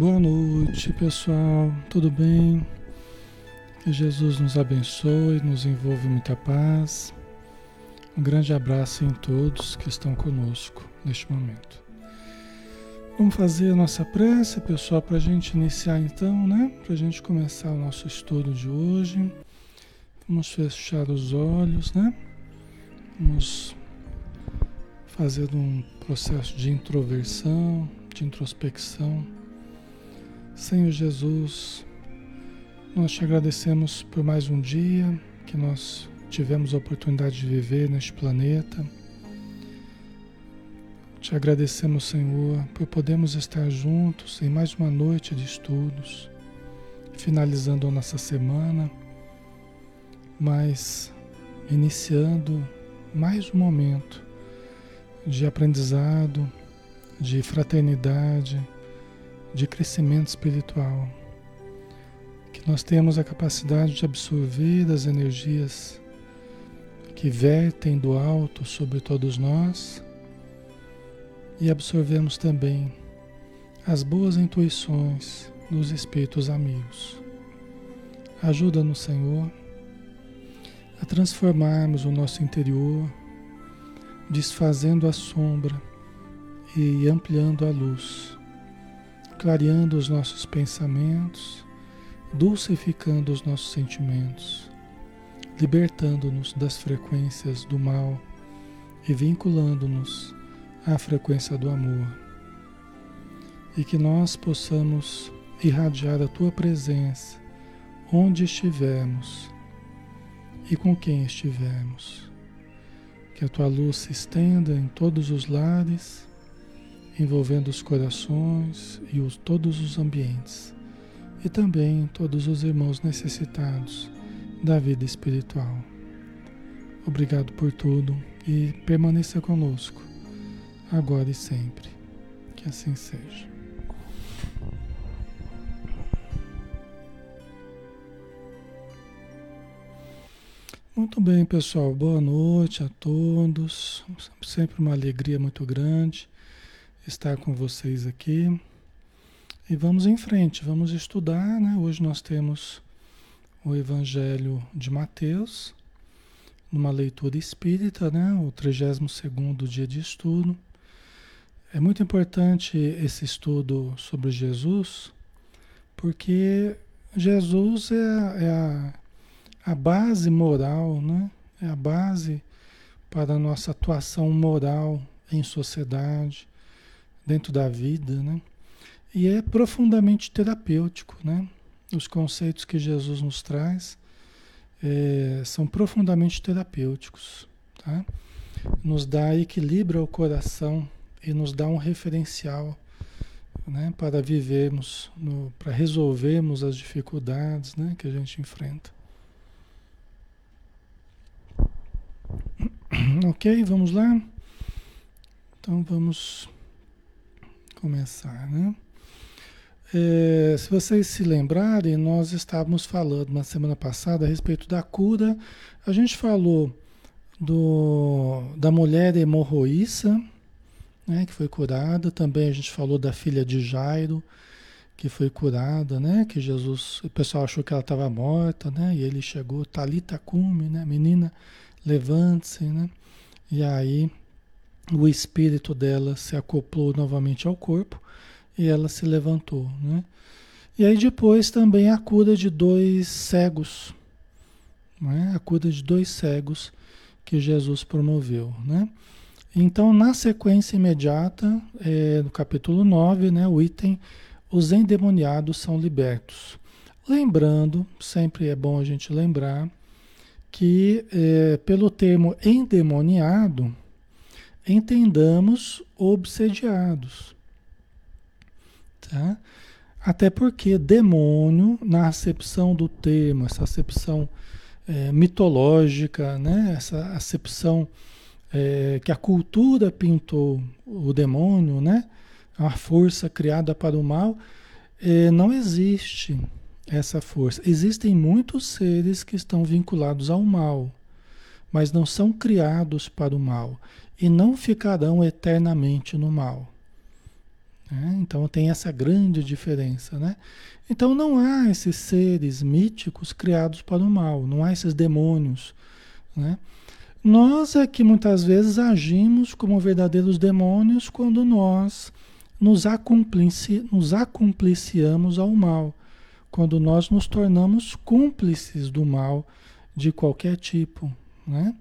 Boa noite, pessoal. Tudo bem? Que Jesus nos abençoe, nos envolve muita paz. Um grande abraço em todos que estão conosco neste momento. Vamos fazer a nossa prece, pessoal, para a gente iniciar então, né? Para a gente começar o nosso estudo de hoje. Vamos fechar os olhos, né? Vamos fazer um processo de introversão, de introspecção. Senhor Jesus, nós te agradecemos por mais um dia que nós tivemos a oportunidade de viver neste planeta. Te agradecemos, Senhor, por podermos estar juntos em mais uma noite de estudos, finalizando a nossa semana, mas iniciando mais um momento de aprendizado, de fraternidade, de crescimento espiritual. Que nós temos a capacidade de absorver as energias que vertem do alto sobre todos nós e absorvemos também as boas intuições dos espíritos amigos. Ajuda-nos, Senhor, a transformarmos o nosso interior, desfazendo a sombra e ampliando a luz, clareando os nossos pensamentos, dulcificando os nossos sentimentos, libertando-nos das frequências do mal e vinculando-nos a frequência do amor e que nós possamos irradiar a tua presença onde estivermos e com quem estivermos. Que a tua luz se estenda em todos os lares, envolvendo os corações e os, todos os ambientes, e também todos os irmãos necessitados da vida espiritual. Obrigado por tudo e permaneça conosco agora e sempre. Que assim seja. Muito bem, pessoal. Boa noite a todos. Sempre uma alegria muito grande estar com vocês aqui. E vamos em frente, vamos estudar, né? Hoje nós temos o Evangelho de Mateus, numa leitura espírita, né? O 32º dia de estudo. É muito importante esse estudo sobre Jesus, porque Jesus é, a, é a, a base moral, né? é a base para a nossa atuação moral em sociedade, dentro da vida, né? E é profundamente terapêutico, né? Os conceitos que Jesus nos traz é, são profundamente terapêuticos, tá? Nos dá equilíbrio ao coração e nos dá um referencial né, para vivermos, no, para resolvermos as dificuldades né, que a gente enfrenta. Ok, vamos lá? Então vamos começar, né? É, se vocês se lembrarem, nós estávamos falando na semana passada a respeito da cura. A gente falou do, da mulher hemorroíça, né, que foi curada. Também a gente falou da filha de Jairo, que foi curada, né? Que Jesus, o pessoal achou que ela estava morta, né? E ele chegou, Talita cume, né? Menina, levante-se, né? E aí o espírito dela se acoplou novamente ao corpo e ela se levantou, né? E aí depois também a cura de dois cegos, né? A cura de dois cegos que Jesus promoveu, né? Então, na sequência imediata, é, no capítulo 9, né, o item Os endemoniados são libertos. Lembrando, sempre é bom a gente lembrar, que é, pelo termo endemoniado, entendamos obsediados. Tá? Até porque demônio, na acepção do termo, essa acepção é, mitológica, né? essa acepção é, que a cultura pintou o demônio, né? A força criada para o mal, é, não existe essa força. Existem muitos seres que estão vinculados ao mal, mas não são criados para o mal e não ficarão eternamente no mal. Né? Então tem essa grande diferença, né? Então não há esses seres míticos criados para o mal, não há esses demônios, né? Nós é que muitas vezes agimos como verdadeiros demônios quando nós nos, acumplici, nos acumpliciamos ao mal, quando nós nos tornamos cúmplices do mal de qualquer tipo, né?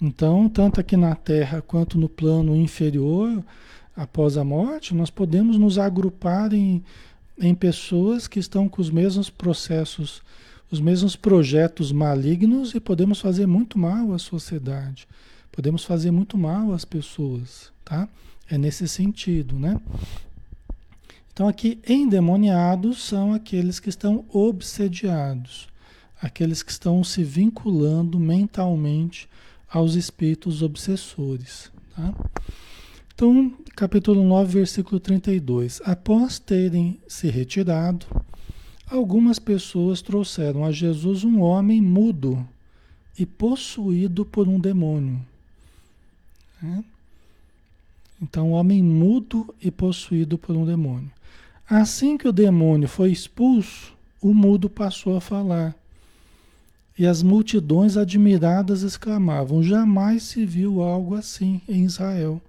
Então, tanto aqui na Terra quanto no plano inferior, após a morte, nós podemos nos agrupar em, em pessoas que estão com os mesmos processos, os mesmos projetos malignos e podemos fazer muito mal à sociedade. Podemos fazer muito mal às pessoas, tá? É nesse sentido, né? Então aqui endemoniados são aqueles que estão obsediados, aqueles que estão se vinculando mentalmente aos espíritos obsessores, tá? Então, capítulo 9, versículo 32. Após terem se retirado, algumas pessoas trouxeram a Jesus um homem mudo e possuído por um demônio. É? Então, um homem mudo e possuído por um demônio. Assim que o demônio foi expulso, o mudo passou a falar. E as multidões admiradas exclamavam: Jamais se viu algo assim em Israel.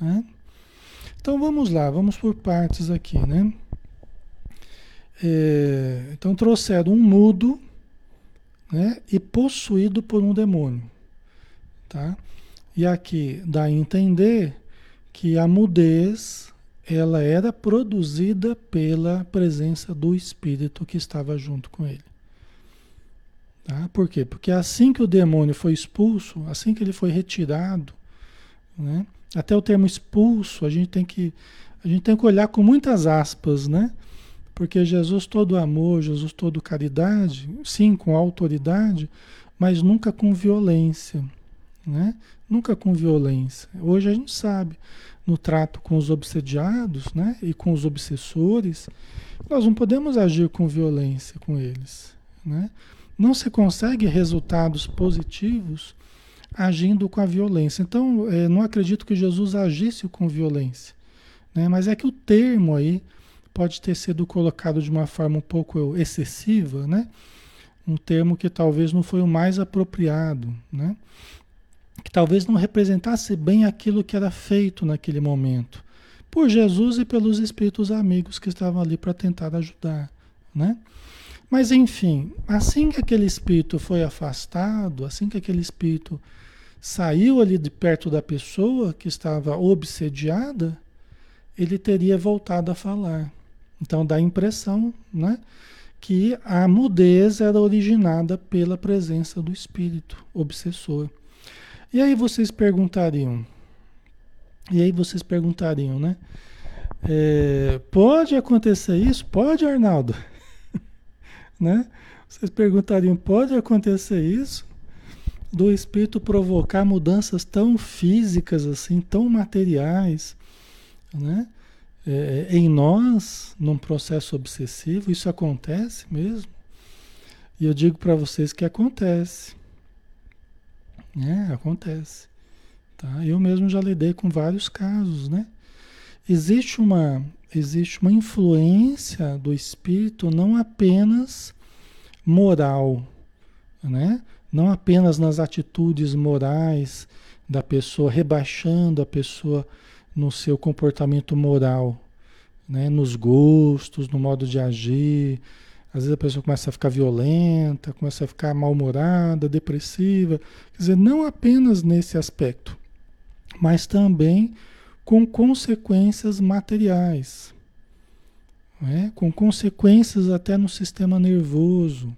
Né? Então vamos lá, vamos por partes aqui, né? É, então trouxeram um mudo né, e possuído por um demônio. Tá? E aqui dá a entender que a mudez ela era produzida pela presença do espírito que estava junto com ele. Tá? Por quê? Porque assim que o demônio foi expulso, assim que ele foi retirado, né, até o termo expulso, a gente tem que a gente tem que olhar com muitas aspas, né? Porque Jesus todo amor, Jesus todo caridade, sim, com autoridade, mas nunca com violência, né? Nunca com violência. Hoje a gente sabe, no trato com os obsediados, né, e com os obsessores, nós não podemos agir com violência com eles, né? Não se consegue resultados positivos agindo com a violência. Então, é, não acredito que Jesus agisse com violência. Né? Mas é que o termo aí pode ter sido colocado de uma forma um pouco excessiva, né? Um termo que talvez não foi o mais apropriado, né? Que talvez não representasse bem aquilo que era feito naquele momento por Jesus e pelos espíritos amigos que estavam ali para tentar ajudar, né? Mas enfim, assim que aquele espírito foi afastado, assim que aquele espírito saiu ali de perto da pessoa que estava obsediada, ele teria voltado a falar. Então dá a impressão, né, que a mudez era originada pela presença do espírito obsessor. E aí vocês perguntariam, e aí vocês perguntariam, né? É, pode acontecer isso? Pode, Arnaldo? Né? Vocês perguntariam, pode acontecer isso? do espírito provocar mudanças tão físicas assim, tão materiais, né? É, em nós, num processo obsessivo, isso acontece mesmo. E eu digo para vocês que acontece. É, acontece. Tá? Eu mesmo já lidei com vários casos, né? Existe uma, existe uma influência do espírito não apenas moral, né? não apenas nas atitudes morais da pessoa, rebaixando a pessoa no seu comportamento moral, né? nos gostos, no modo de agir. Às vezes a pessoa começa a ficar violenta, começa a ficar mal-humorada, depressiva. Quer dizer, não apenas nesse aspecto, mas também com consequências materiais, né? com consequências até no sistema nervoso.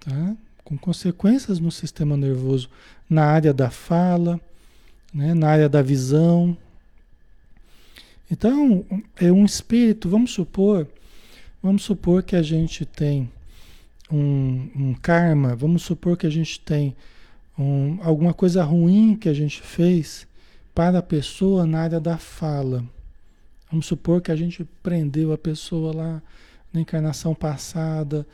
Tá? com consequências no sistema nervoso, na área da fala, né, na área da visão. Então, é um espírito, vamos supor, vamos supor que a gente tem um, um karma, vamos supor que a gente tem um, alguma coisa ruim que a gente fez para a pessoa na área da fala. Vamos supor que a gente prendeu a pessoa lá na encarnação passada,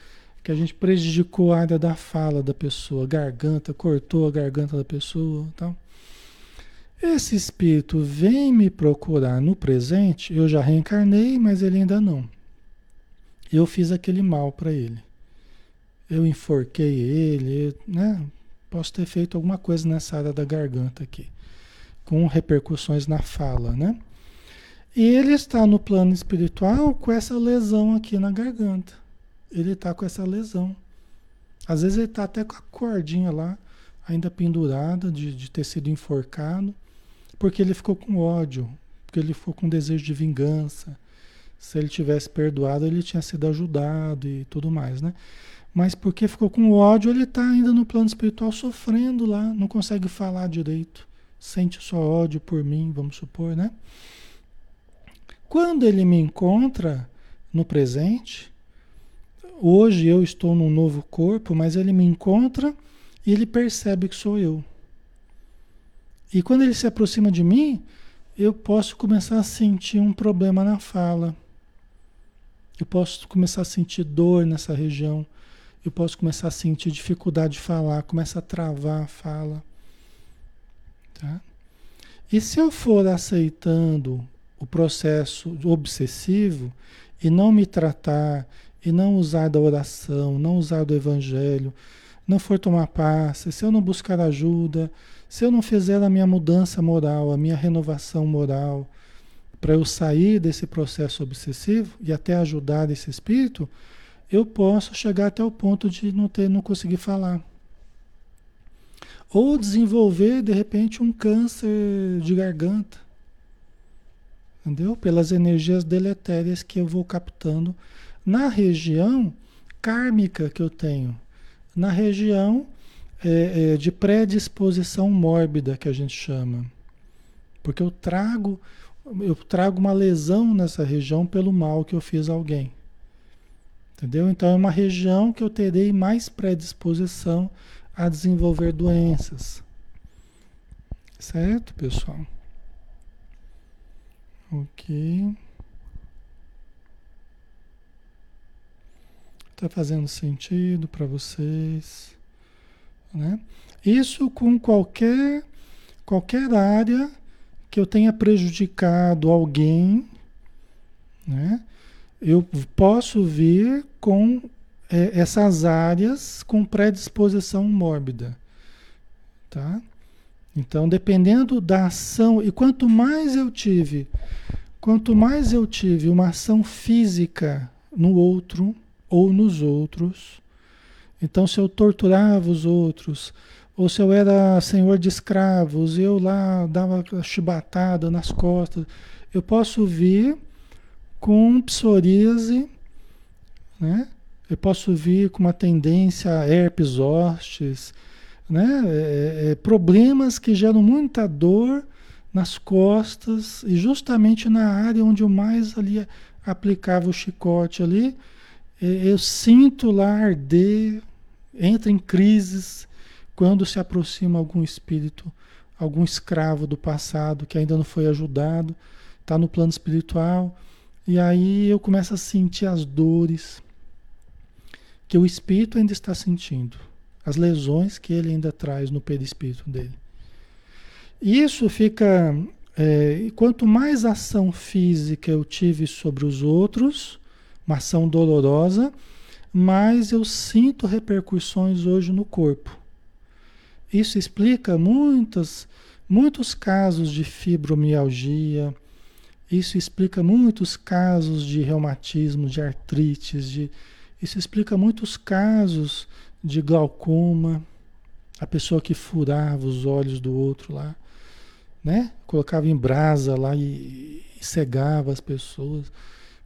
que a gente prejudicou a área da fala da pessoa, garganta, cortou a garganta da pessoa, tal. Esse espírito vem me procurar no presente, eu já reencarnei, mas ele ainda não. Eu fiz aquele mal para ele. Eu enforquei ele, né? Posso ter feito alguma coisa nessa área da garganta aqui, com repercussões na fala, né? E ele está no plano espiritual com essa lesão aqui na garganta. Ele está com essa lesão. Às vezes ele está até com a cordinha lá, ainda pendurada, de, de ter sido enforcado, porque ele ficou com ódio, porque ele ficou com desejo de vingança. Se ele tivesse perdoado, ele tinha sido ajudado e tudo mais, né? Mas porque ficou com ódio, ele está ainda no plano espiritual sofrendo lá, não consegue falar direito, sente só ódio por mim, vamos supor, né? Quando ele me encontra no presente, hoje eu estou num novo corpo, mas ele me encontra e ele percebe que sou eu. E quando ele se aproxima de mim, eu posso começar a sentir um problema na fala. Eu posso começar a sentir dor nessa região. Eu posso começar a sentir dificuldade de falar, começa a travar a fala. E se eu for aceitando o processo obsessivo e não me tratar, e não usar da oração, não usar do evangelho, não for tomar passe, se eu não buscar ajuda, se eu não fizer a minha mudança moral, a minha renovação moral, para eu sair desse processo obsessivo e até ajudar esse espírito, eu posso chegar até o ponto de não ter, não conseguir falar. Ou desenvolver, de repente, um câncer de garganta entendeu? Pelas energias deletérias que eu vou captando na região kármica que eu tenho, na região é, é, de predisposição mórbida que a gente chama, porque eu trago eu trago uma lesão nessa região pelo mal que eu fiz a alguém. Entendeu? Então é uma região que eu terei mais predisposição a desenvolver doenças. Certo, pessoal? Ok. Está fazendo sentido para vocês? Né? Isso com qualquer, qualquer área que eu tenha prejudicado alguém, né? eu posso vir com é, essas áreas com predisposição mórbida. Tá? Então, dependendo da ação, e quanto mais eu tive, quanto mais eu tive uma ação física no outro ou nos outros, então se eu torturava os outros, ou se eu era senhor de escravos, eu lá dava chibatada nas costas, eu posso vir com psoríase, né? Eu posso vir com uma tendência a herpes zostes, né? É, é, problemas que geram muita dor nas costas e justamente na área onde eu mais ali aplicava o chicote ali, é, eu sinto lá arder, entra em crises quando se aproxima algum espírito, algum escravo do passado que ainda não foi ajudado, está no plano espiritual, e aí eu começo a sentir as dores que o espírito ainda está sentindo as lesões que ele ainda traz no perispírito dele. Isso fica. É, quanto mais ação física eu tive sobre os outros, uma ação dolorosa, mais eu sinto repercussões hoje no corpo. Isso explica muitas, muitos casos de fibromialgia, isso explica muitos casos de reumatismo, de artrites, de, isso explica muitos casos de glaucoma, a pessoa que furava os olhos do outro lá, né? Colocava em brasa lá e, e cegava as pessoas.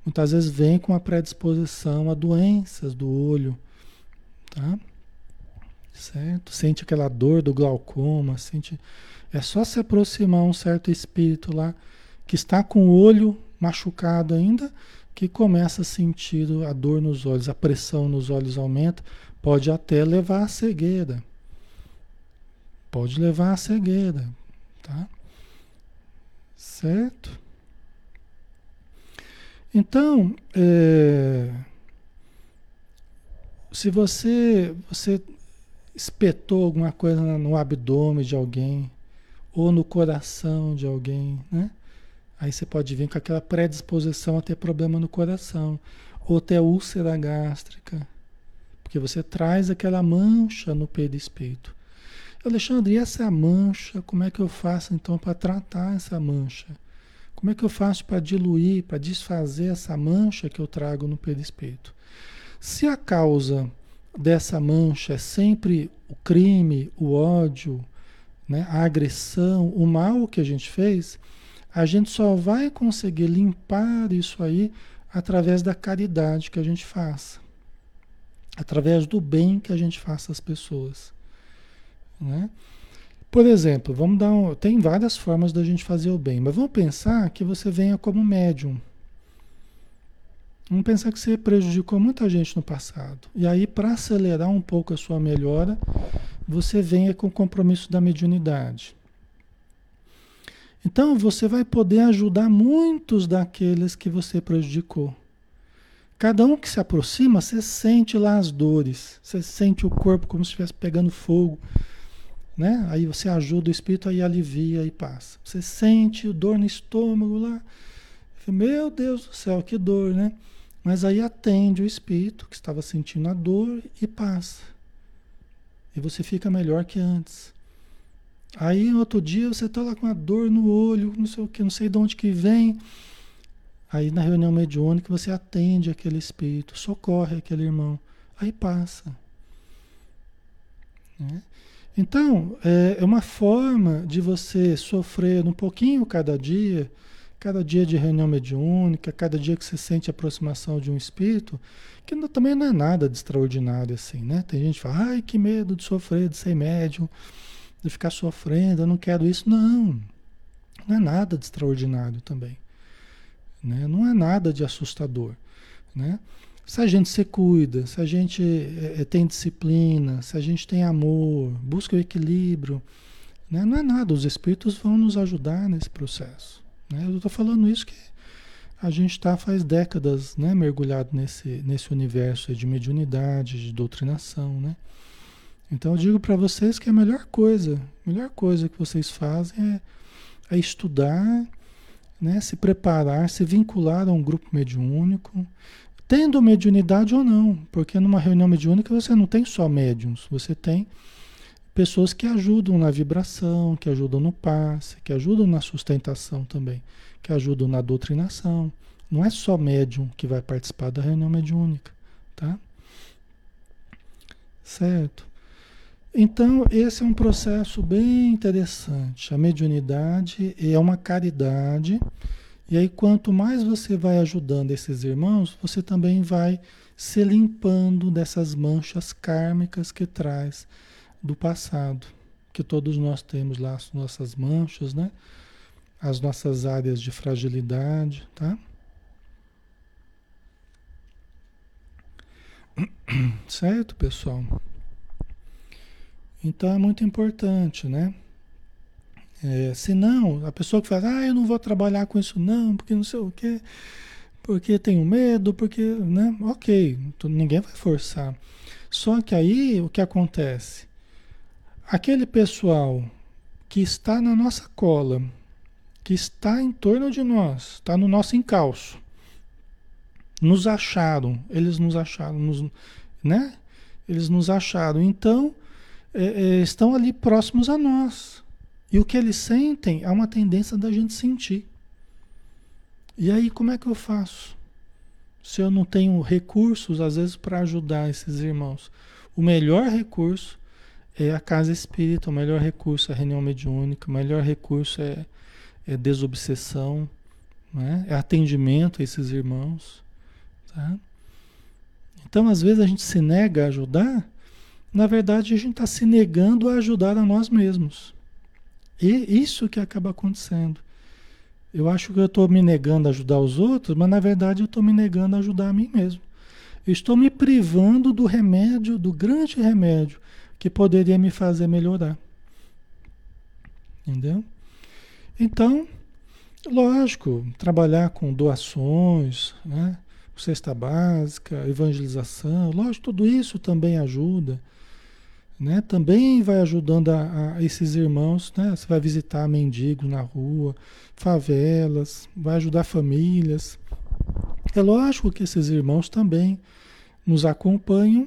Muitas vezes vem com a predisposição a doenças do olho, tá? Certo? Sente aquela dor do glaucoma, sente é só se aproximar um certo espírito lá que está com o olho machucado ainda, que começa a sentir a dor nos olhos, a pressão nos olhos aumenta, Pode até levar à cegueira. Pode levar à cegueira, tá? Certo? Então, é, se você, você espetou alguma coisa no abdômen de alguém, ou no coração de alguém, né? Aí você pode vir com aquela predisposição a ter problema no coração, ou ter úlcera gástrica, porque você traz aquela mancha no perispírito. Alexandre, e essa mancha, como é que eu faço então para tratar essa mancha? Como é que eu faço para diluir, para desfazer essa mancha que eu trago no perispírito? Se a causa dessa mancha é sempre o crime, o ódio, né, a agressão, o mal que a gente fez, a gente só vai conseguir limpar isso aí através da caridade que a gente faça, através do bem que a gente faça às pessoas. Né? Por exemplo, vamos dar um, tem várias formas da gente fazer o bem, mas vamos pensar que você venha como médium. Vamos pensar que você prejudicou muita gente no passado. E aí, para acelerar um pouco a sua melhora, você venha com o compromisso da mediunidade. Então, você vai poder ajudar muitos daqueles que você prejudicou. Cada um que se aproxima, você sente lá as dores, você sente o corpo como se estivesse pegando fogo né? Aí você ajuda o espírito, aí alivia e passa. Você sente dor no estômago lá. Meu Deus do céu, que dor, né? Mas aí atende o espírito que estava sentindo a dor e passa. E você fica melhor que antes. Aí outro dia você está lá com a dor no olho, não sei o que, não sei de onde que vem. Aí na reunião mediúnica você atende aquele espírito, socorre aquele irmão. Aí passa. Né? Então, é, é uma forma de você sofrer um pouquinho cada dia, cada dia de reunião mediúnica, cada dia que você sente a aproximação de um espírito, que não, também não é nada de extraordinário assim, né? Tem gente que fala, ai, que medo de sofrer, de ser médium, de ficar sofrendo, eu não quero isso. Não, não é nada de extraordinário também. Né? Não é nada de assustador, né? Se a gente se cuida, se a gente é, tem disciplina, se a gente tem amor, busca o equilíbrio, né? não é nada, os espíritos vão nos ajudar nesse processo. Né? Eu estou falando isso que a gente está faz décadas né, mergulhado nesse, nesse universo de mediunidade, de doutrinação. Né? Então eu digo para vocês que a melhor coisa, a melhor coisa que vocês fazem é, é estudar, né, se preparar, se vincular a um grupo mediúnico, tendo mediunidade ou não, porque numa reunião mediúnica você não tem só médiums, você tem pessoas que ajudam na vibração, que ajudam no passe, que ajudam na sustentação também, que ajudam na doutrinação. Não é só médium que vai participar da reunião mediúnica, tá? Certo? Então, esse é um processo bem interessante. A mediunidade é uma caridade e aí, quanto mais você vai ajudando esses irmãos, você também vai se limpando dessas manchas kármicas que traz do passado. Que todos nós temos lá as nossas manchas, né? As nossas áreas de fragilidade, tá? Certo, pessoal? Então é muito importante, né? É, se não, a pessoa que fala, ah, eu não vou trabalhar com isso não, porque não sei o quê, porque tenho medo, porque, né? Ok, ninguém vai forçar. Só que aí o que acontece? Aquele pessoal que está na nossa cola, que está em torno de nós, está no nosso encalço, nos acharam, eles nos acharam, nos, né? Eles nos acharam, então é, é, estão ali próximos a nós. E o que eles sentem é uma tendência da gente sentir. E aí, como é que eu faço? Se eu não tenho recursos, às vezes, para ajudar esses irmãos. O melhor recurso é a casa espírita, o melhor recurso é a reunião mediúnica, o melhor recurso é, é desobsessão, né? é atendimento a esses irmãos. Tá? Então, às vezes, a gente se nega a ajudar, na verdade, a gente está se negando a ajudar a nós mesmos. E isso que acaba acontecendo. Eu acho que eu estou me negando a ajudar os outros, mas na verdade eu estou me negando a ajudar a mim mesmo. Eu estou me privando do remédio, do grande remédio que poderia me fazer melhorar. Entendeu? Então, lógico, trabalhar com doações, né? cesta básica, evangelização, lógico, tudo isso também ajuda. Né? Também vai ajudando a, a, esses irmãos, né? Você vai visitar mendigos na rua, favelas, vai ajudar famílias. É lógico que esses irmãos também nos acompanham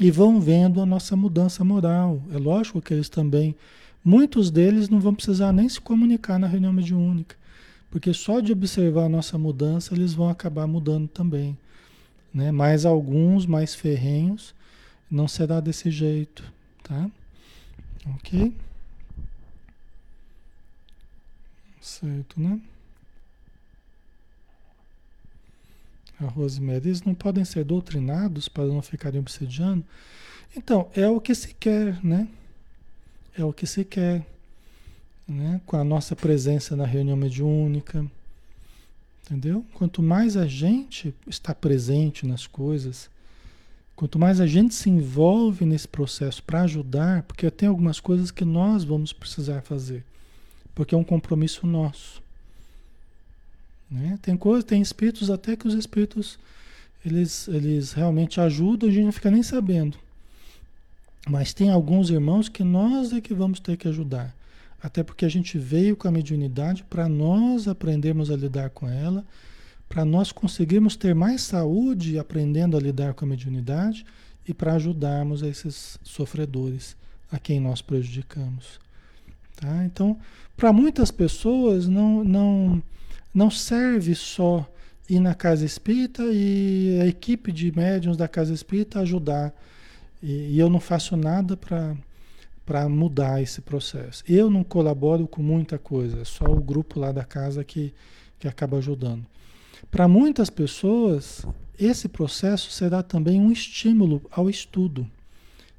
e vão vendo a nossa mudança moral. É lógico que eles também, muitos deles não vão precisar nem se comunicar na reunião mediúnica, porque só de observar a nossa mudança eles vão acabar mudando também. Né? Mas alguns mais ferrenhos não será desse jeito, tá? Ok? Certo, né? A Rosemary, eles não podem ser doutrinados para não ficarem obsediando? Então, é o que se quer, né? É o que se quer, né? Com a nossa presença na reunião mediúnica, entendeu? Quanto mais a gente está presente nas coisas, Quanto mais a gente se envolve nesse processo para ajudar, porque tem algumas coisas que nós vamos precisar fazer, porque é um compromisso nosso. Né? Tem coisas, tem espíritos até que os espíritos eles, eles realmente ajudam, a gente não fica nem sabendo. Mas tem alguns irmãos que nós é que vamos ter que ajudar. Até porque a gente veio com a mediunidade para nós aprendermos a lidar com ela para nós conseguirmos ter mais saúde aprendendo a lidar com a mediunidade e para ajudarmos esses sofredores a quem nós prejudicamos. Tá? Então, para muitas pessoas não, não, não serve só ir na casa espírita e a equipe de médiums da casa espírita ajudar. E, e eu não faço nada para mudar esse processo. Eu não colaboro com muita coisa, é só o grupo lá da casa que, que acaba ajudando. Para muitas pessoas, esse processo será também um estímulo ao estudo,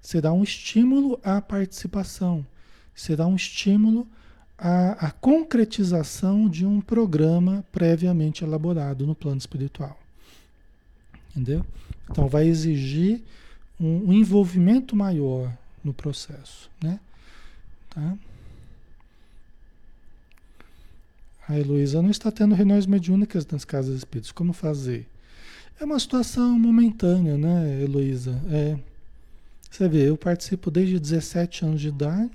será um estímulo à participação, será um estímulo à, à concretização de um programa previamente elaborado no plano espiritual. Entendeu? Então, vai exigir um, um envolvimento maior no processo, né? Tá? A Heloísa não está tendo reuniões mediúnicas nas casas espíritas. Como fazer? É uma situação momentânea, né, Heloísa? É. Você vê, eu participo desde 17 anos de idade,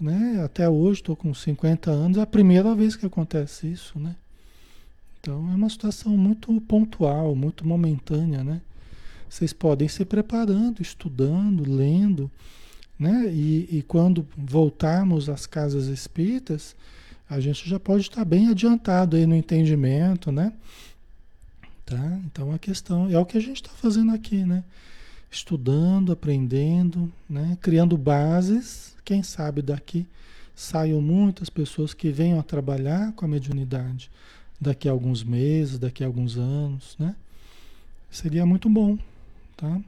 né? Até hoje estou com 50 anos, é a primeira vez que acontece isso, né? Então é uma situação muito pontual, muito momentânea, né? Vocês podem se preparando, estudando, lendo, né? E, e quando voltarmos às casas espíritas, a gente já pode estar bem adiantado aí no entendimento, né? Tá? Então a questão é o que a gente está fazendo aqui, né? Estudando, aprendendo, né? Criando bases. Quem sabe daqui saiam muitas pessoas que venham a trabalhar com a mediunidade daqui a alguns meses, daqui a alguns anos, né? Seria muito bom, tá?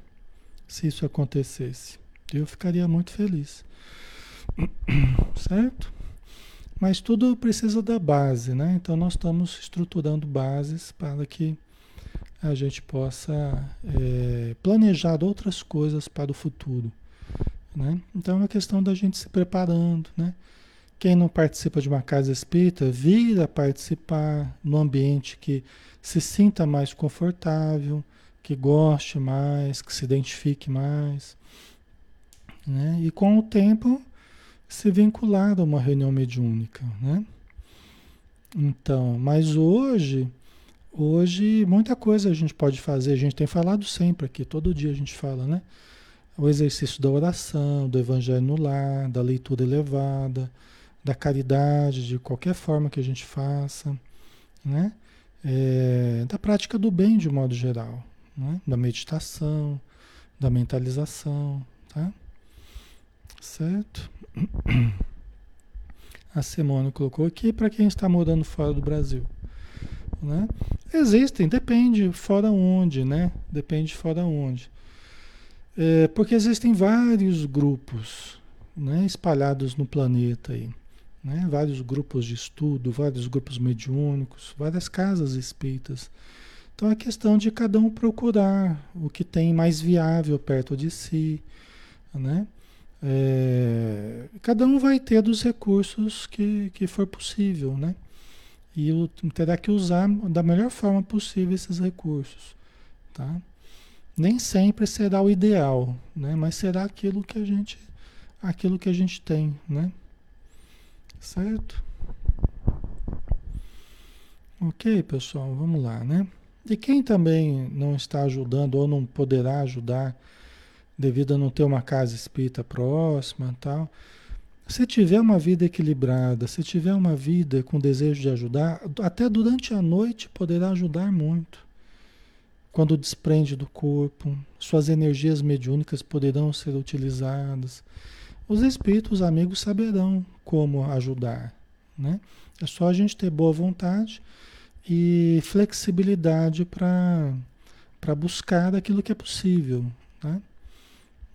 Se isso acontecesse. Eu ficaria muito feliz. Certo? Mas tudo precisa da base, né? Então nós estamos estruturando bases para que a gente possa é, planejar outras coisas para o futuro. Né? Então é uma questão da gente se preparando. Né? Quem não participa de uma casa espírita, vira participar no ambiente que se sinta mais confortável, que goste mais, que se identifique mais. Né? E com o tempo se vincular a uma reunião mediúnica, né? Então, mas hoje, hoje muita coisa a gente pode fazer, a gente tem falado sempre aqui, todo dia a gente fala, né? O exercício da oração, do evangelho no lar, da leitura elevada, da caridade, de qualquer forma que a gente faça, né? É, da prática do bem de modo geral, né? da meditação, da mentalização, tá? Certo? A Simone colocou aqui para quem está morando fora do Brasil. Né? Existem, depende fora onde, né? Depende fora onde. É, porque existem vários grupos né, espalhados no planeta aí. Né? Vários grupos de estudo, vários grupos mediúnicos, várias casas espíritas. Então é questão de cada um procurar o que tem mais viável perto de si, né? É, cada um vai ter dos recursos que, que for possível, né? E terá que usar da melhor forma possível esses recursos, tá? Nem sempre será o ideal, né? Mas será aquilo que a gente, aquilo que a gente tem, né? Certo? Ok, pessoal, vamos lá, né? E quem também não está ajudando ou não poderá ajudar devido a não ter uma casa espírita próxima tal, se tiver uma vida equilibrada, se tiver uma vida com desejo de ajudar, até durante a noite poderá ajudar muito. Quando desprende do corpo, suas energias mediúnicas poderão ser utilizadas. Os espíritos amigos saberão como ajudar, né? É só a gente ter boa vontade e flexibilidade para buscar aquilo que é possível. Né?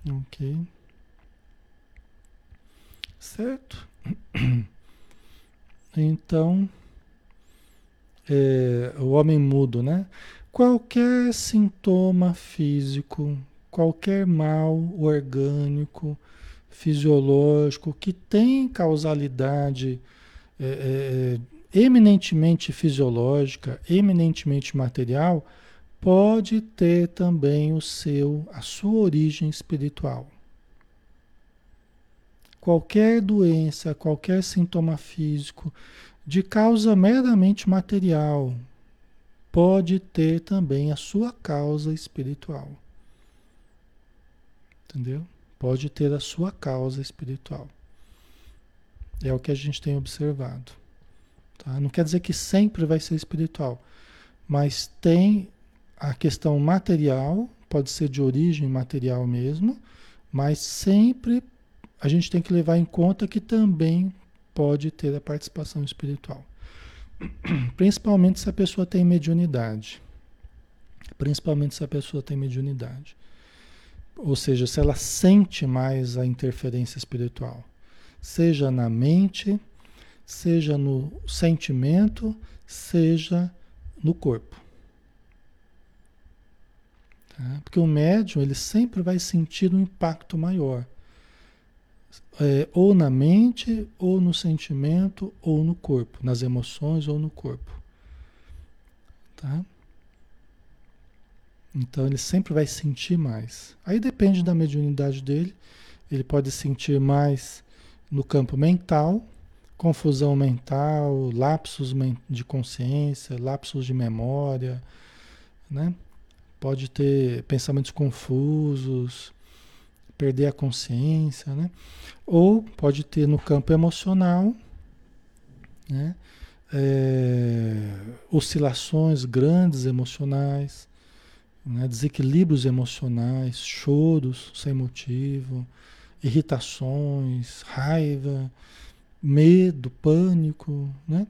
Ok. Certo? Então, é, o homem mudo, né? Qualquer sintoma físico, qualquer mal orgânico, fisiológico, que tem causalidade é, é, eminentemente fisiológica, eminentemente material, pode ter também o seu, a sua origem espiritual. Qualquer doença, qualquer sintoma físico de causa meramente material pode ter também a sua causa espiritual. Entendeu? Pode ter a sua causa espiritual. É o que a gente tem observado. Tá? Não quer dizer que sempre vai ser espiritual, mas tem a questão material, pode ser de origem material mesmo, mas sempre a gente tem que levar em conta que também pode ter a participação espiritual. Principalmente se a pessoa tem mediunidade. Principalmente se a pessoa tem mediunidade. Ou seja, se ela sente mais a interferência espiritual, seja na mente, seja no sentimento, seja no corpo. Tá? Porque o médium ele sempre vai sentir um impacto maior. É, ou na mente, ou no sentimento, ou no corpo, nas emoções ou no corpo. Tá? Então ele sempre vai sentir mais. Aí depende da mediunidade dele. Ele pode sentir mais no campo mental, confusão mental, lapsos de consciência, lapsos de memória, né? Pode ter pensamentos confusos, perder a consciência, né? Ou pode ter no campo emocional, né? É, oscilações grandes emocionais, né? desequilíbrios emocionais, choros sem motivo, irritações, raiva, medo, pânico, né?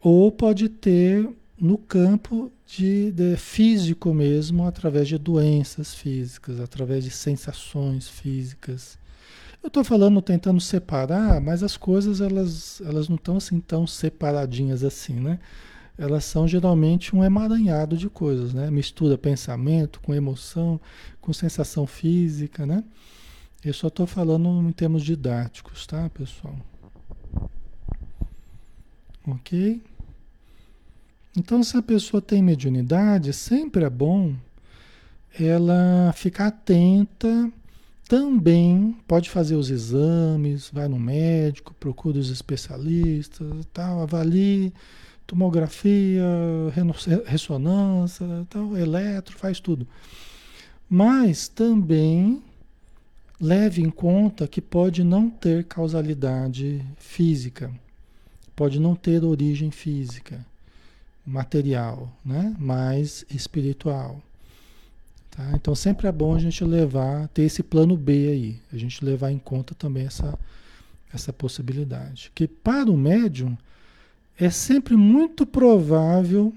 Ou pode ter no campo de, de, físico mesmo, através de doenças físicas, através de sensações físicas. Eu estou falando, tentando separar, mas as coisas elas, elas não estão assim tão separadinhas assim, né? Elas são geralmente um emaranhado de coisas, né? Mistura pensamento com emoção, com sensação física, né? Eu só estou falando em termos didáticos, tá, pessoal? Ok? Então, se a pessoa tem mediunidade, sempre é bom ela ficar atenta também, pode fazer os exames, vai no médico, procura os especialistas, tal, avalie tomografia, ressonância, tal, eletro, faz tudo. Mas também leve em conta que pode não ter causalidade física pode não ter origem física, material, né? mas espiritual. Tá? Então sempre é bom a gente levar, ter esse plano B aí, a gente levar em conta também essa, essa possibilidade. Que para o médium é sempre muito provável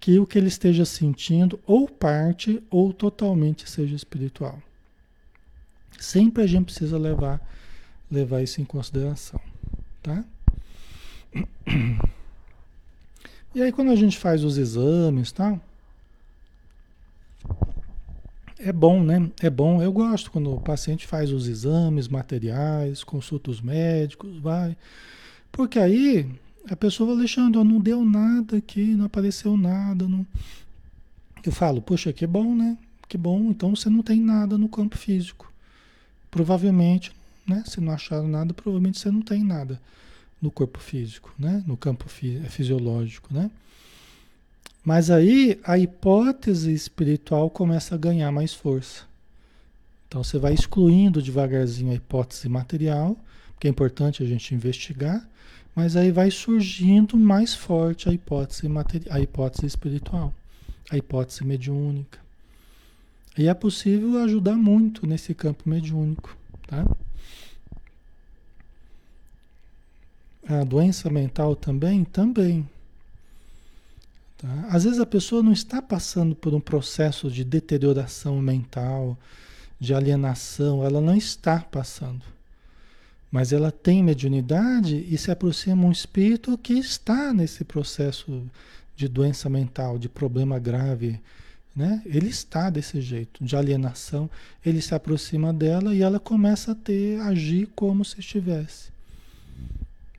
que o que ele esteja sentindo ou parte ou totalmente seja espiritual. Sempre a gente precisa levar levar isso em consideração, tá? E aí quando a gente faz os exames, tá? É bom, né? É bom. Eu gosto quando o paciente faz os exames materiais, consulta os médicos, vai. Porque aí a pessoa, Alexandre, não deu nada aqui, não apareceu nada. Não... Eu falo, poxa, que bom, né? que bom, então você não tem nada no campo físico. Provavelmente, né? Se não acharam nada, provavelmente você não tem nada no corpo físico, né? No campo fi fisiológico, né? Mas aí a hipótese espiritual começa a ganhar mais força. Então você vai excluindo devagarzinho a hipótese material, que é importante a gente investigar, mas aí vai surgindo mais forte a hipótese, a hipótese espiritual, a hipótese mediúnica. E é possível ajudar muito nesse campo mediúnico, tá? A doença mental também? Também. Tá? Às vezes a pessoa não está passando por um processo de deterioração mental, de alienação, ela não está passando. Mas ela tem mediunidade e se aproxima um espírito que está nesse processo de doença mental, de problema grave. Né? Ele está desse jeito, de alienação. Ele se aproxima dela e ela começa a ter, agir como se estivesse.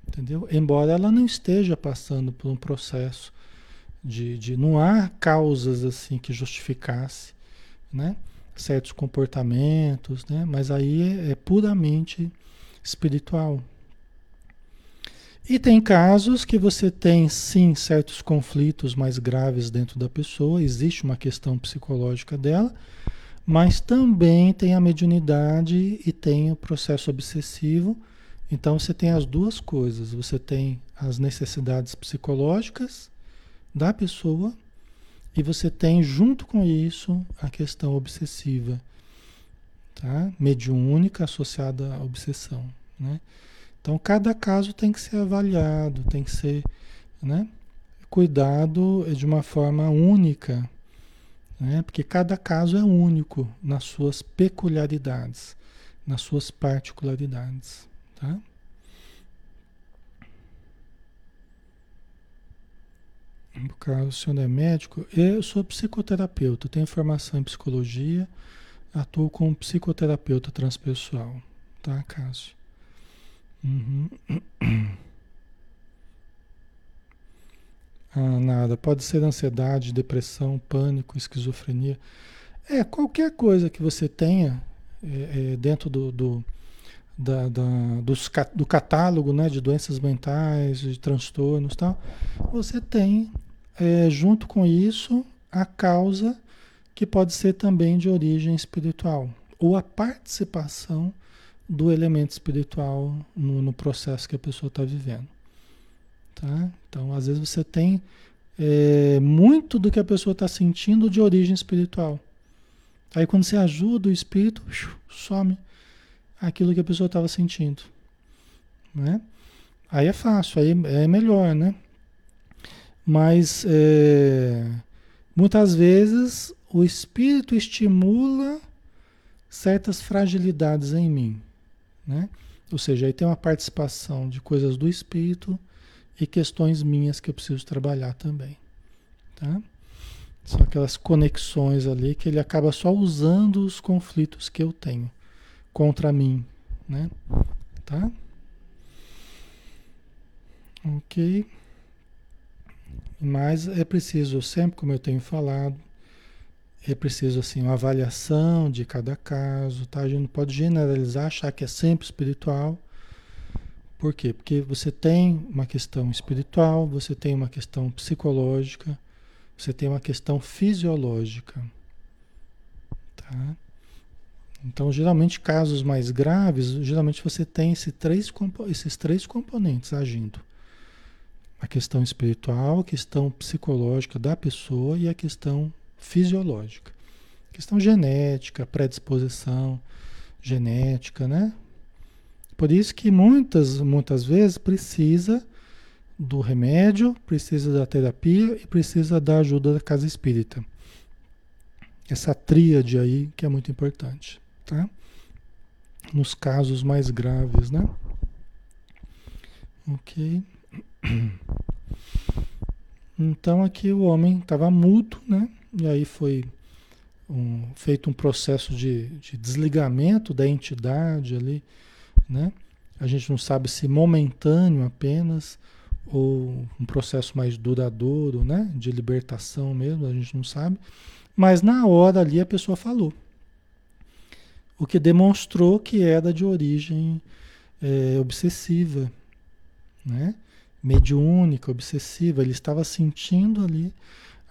Entendeu? Embora ela não esteja passando por um processo de, de não há causas assim que justificasse, né? certos comportamentos, né? mas aí é, é puramente espiritual. E tem casos que você tem sim certos conflitos mais graves dentro da pessoa, existe uma questão psicológica dela, mas também tem a mediunidade e tem o processo obsessivo. Então você tem as duas coisas, você tem as necessidades psicológicas da pessoa e você tem junto com isso a questão obsessiva, tá? Mediúnica associada à obsessão, né? Então cada caso tem que ser avaliado, tem que ser, né? Cuidado de uma forma única, né? Porque cada caso é único nas suas peculiaridades, nas suas particularidades, tá? Caso, o senhor é médico? Eu sou psicoterapeuta, tenho formação em psicologia, atuo como psicoterapeuta transpessoal, tá, Cássio? Uhum. Ah, nada. Pode ser ansiedade, depressão, pânico, esquizofrenia. É, qualquer coisa que você tenha é, é, dentro do, do, da, da, dos, do catálogo né, de doenças mentais, de transtornos tal, você tem é, junto com isso, a causa que pode ser também de origem espiritual, ou a participação do elemento espiritual no, no processo que a pessoa está vivendo. Tá? Então, às vezes você tem é, muito do que a pessoa está sentindo de origem espiritual. Aí, quando você ajuda o espírito, some aquilo que a pessoa estava sentindo. Né? Aí é fácil, aí é melhor, né? Mas é, muitas vezes o espírito estimula certas fragilidades em mim, né? Ou seja, aí tem uma participação de coisas do espírito e questões minhas que eu preciso trabalhar também, tá? São aquelas conexões ali que ele acaba só usando os conflitos que eu tenho contra mim, né? Tá? Ok. Mas é preciso, sempre como eu tenho falado, é preciso assim uma avaliação de cada caso, tá? A gente não pode generalizar, achar que é sempre espiritual. Por quê? Porque você tem uma questão espiritual, você tem uma questão psicológica, você tem uma questão fisiológica, tá? Então, geralmente, casos mais graves, geralmente você tem esse três, esses três componentes agindo a questão espiritual, a questão psicológica da pessoa e a questão fisiológica. Questão genética, predisposição genética, né? Por isso que muitas, muitas vezes precisa do remédio, precisa da terapia e precisa da ajuda da casa espírita. Essa tríade aí que é muito importante, tá? Nos casos mais graves, né? Ok. Então aqui o homem estava mudo, né? E aí foi um, feito um processo de, de, desligamento da entidade ali, né? A gente não sabe se momentâneo apenas ou um processo mais duradouro, né? De libertação mesmo, a gente não sabe. Mas na hora ali a pessoa falou. O que demonstrou que era de origem é, obsessiva, né? mediúnica, obsessiva. Ele estava sentindo ali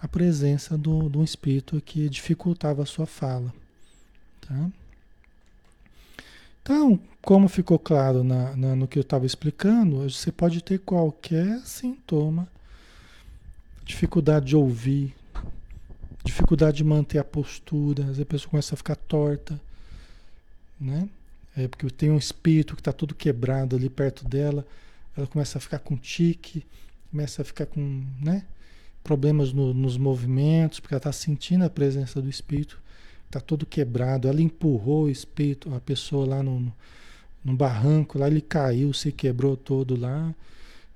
a presença do, do espírito que dificultava a sua fala. Tá? Então, como ficou claro na, na, no que eu estava explicando, você pode ter qualquer sintoma, dificuldade de ouvir, dificuldade de manter a postura, às vezes a pessoa começa a ficar torta, né? É porque tem um espírito que está todo quebrado ali perto dela, ela começa a ficar com tique, começa a ficar com, né? Problemas no, nos movimentos, porque ela está sentindo a presença do espírito, está todo quebrado. Ela empurrou o espírito, a pessoa lá no, no barranco, lá ele caiu, se quebrou todo lá.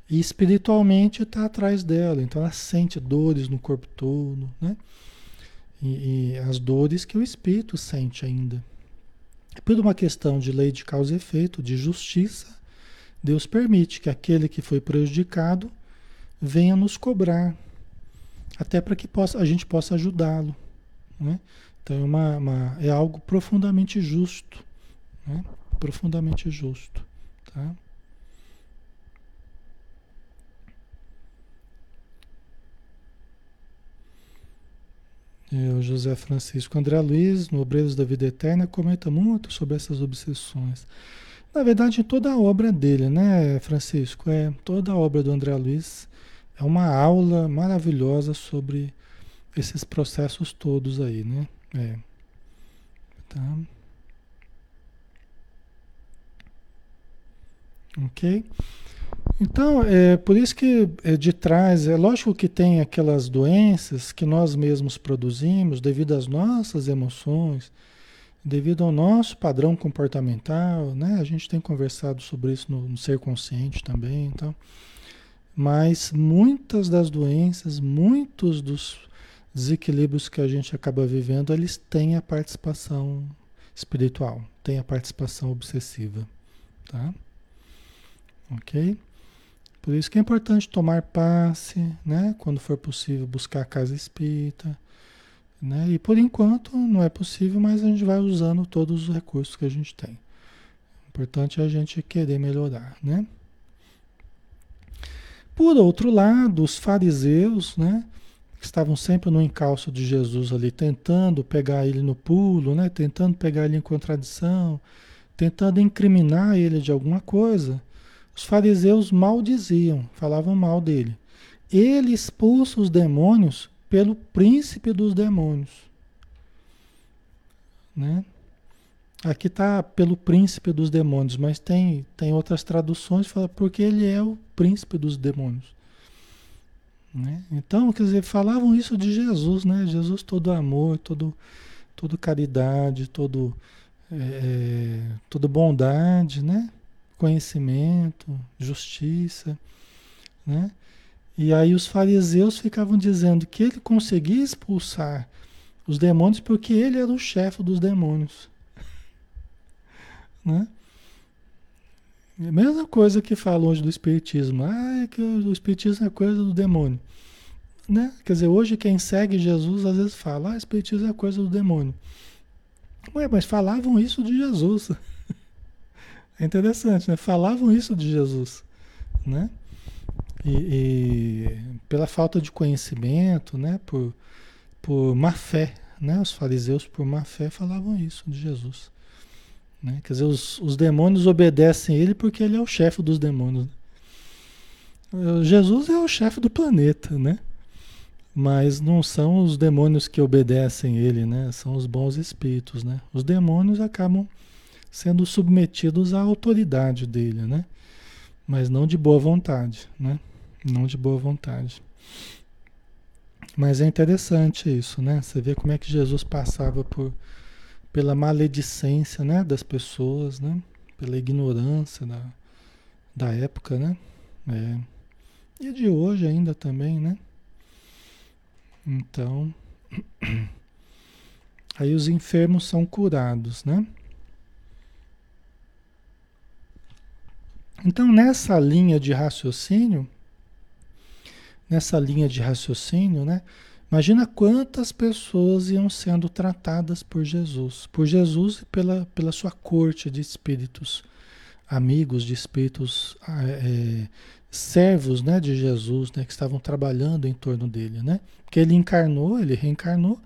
E espiritualmente está atrás dela, então ela sente dores no corpo todo, né? E, e, as dores que o espírito sente ainda. Por uma questão de lei de causa e efeito, de justiça, Deus permite que aquele que foi prejudicado venha nos cobrar, até para que possa, a gente possa ajudá-lo. Né? Então é, uma, uma, é algo profundamente justo. Né? Profundamente justo. Tá? O José Francisco André Luiz, no Obreiros da Vida Eterna, comenta muito sobre essas obsessões. Na verdade, toda a obra dele, né, Francisco? É, toda a obra do André Luiz é uma aula maravilhosa sobre esses processos todos aí, né? É. Tá. Ok? Então, é por isso que é de trás, é lógico que tem aquelas doenças que nós mesmos produzimos devido às nossas emoções, devido ao nosso padrão comportamental, né? A gente tem conversado sobre isso no, no ser consciente também, então. Mas muitas das doenças, muitos dos desequilíbrios que a gente acaba vivendo, eles têm a participação espiritual, têm a participação obsessiva, tá? Ok? Por isso que é importante tomar passe, né? Quando for possível, buscar a casa espírita. Né? E por enquanto não é possível, mas a gente vai usando todos os recursos que a gente tem. O importante é a gente querer melhorar, né? Por outro lado, os fariseus, né, que estavam sempre no encalço de Jesus ali, tentando pegar ele no pulo, né, tentando pegar ele em contradição, tentando incriminar ele de alguma coisa, os fariseus maldiziam, falavam mal dele. Ele expulsa os demônios pelo príncipe dos demônios. Né? Aqui está pelo príncipe dos demônios, mas tem, tem outras traduções que falam porque ele é o príncipe dos demônios. Né? Então, quer dizer, falavam isso de Jesus, né? Jesus todo amor, todo, todo caridade, todo, é, todo bondade, né? Conhecimento, justiça, né? E aí os fariseus ficavam dizendo que ele conseguia expulsar os demônios porque ele era o chefe dos demônios. Né? A mesma coisa que falam hoje do Espiritismo. Ah, é que o Espiritismo é coisa do demônio. Né? Quer dizer, hoje quem segue Jesus às vezes fala, ah, Espiritismo é coisa do demônio. Ué, mas falavam isso de Jesus. É interessante, né? Falavam isso de Jesus, né? E, e, pela falta de conhecimento, né? Por, por má fé, né? Os fariseus por má fé falavam isso de Jesus. Né? Quer dizer, os, os demônios obedecem ele porque ele é o chefe dos demônios. Jesus é o chefe do planeta, né? Mas não são os demônios que obedecem ele, né? São os bons espíritos, né? Os demônios acabam sendo submetidos à autoridade dele, né? Mas não de boa vontade, né? Não de boa vontade. Mas é interessante isso, né? Você vê como é que Jesus passava por pela maledicência, né, das pessoas, né? Pela ignorância da, da época, né? É. E de hoje ainda também, né? Então, aí os enfermos são curados, né? Então, nessa linha de raciocínio, nessa linha de raciocínio, né, Imagina quantas pessoas iam sendo tratadas por Jesus, por Jesus e pela, pela sua corte de espíritos, amigos de espíritos, é, servos né, de Jesus, né, que estavam trabalhando em torno dele. Né? Porque ele encarnou, ele reencarnou,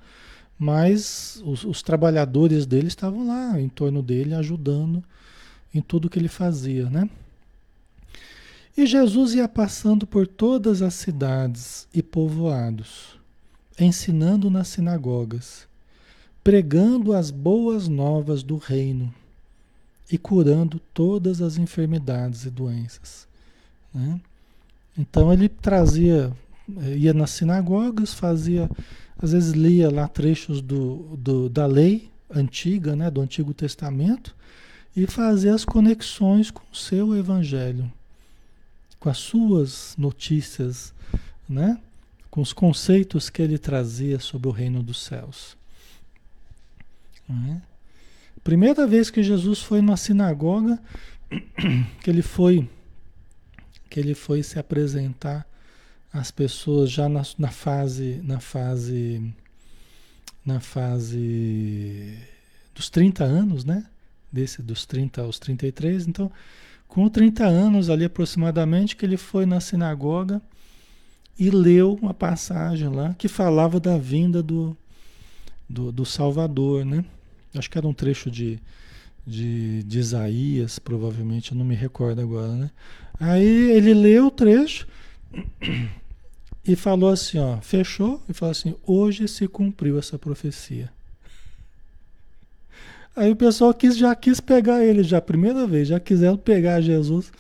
mas os, os trabalhadores dele estavam lá em torno dele, ajudando em tudo que ele fazia. Né? E Jesus ia passando por todas as cidades e povoados ensinando nas sinagogas, pregando as boas novas do reino e curando todas as enfermidades e doenças. Né? Então ele trazia, eh, ia nas sinagogas, fazia, às vezes lia lá trechos do, do, da lei antiga, né, do Antigo Testamento, e fazia as conexões com o seu evangelho, com as suas notícias, né? com os conceitos que ele trazia sobre o reino dos céus. É? Primeira vez que Jesus foi numa sinagoga, que ele foi que ele foi se apresentar às pessoas já na, na fase na fase na fase dos 30 anos, né? Desse dos 30 aos 33, então com 30 anos ali aproximadamente que ele foi na sinagoga e leu uma passagem lá que falava da vinda do, do, do Salvador, né? Acho que era um trecho de, de, de, Isaías, provavelmente, eu não me recordo agora, né? Aí ele leu o trecho e falou assim, ó, fechou e falou assim, hoje se cumpriu essa profecia. Aí o pessoal quis, já quis pegar ele, já primeira vez, já quiseram pegar Jesus,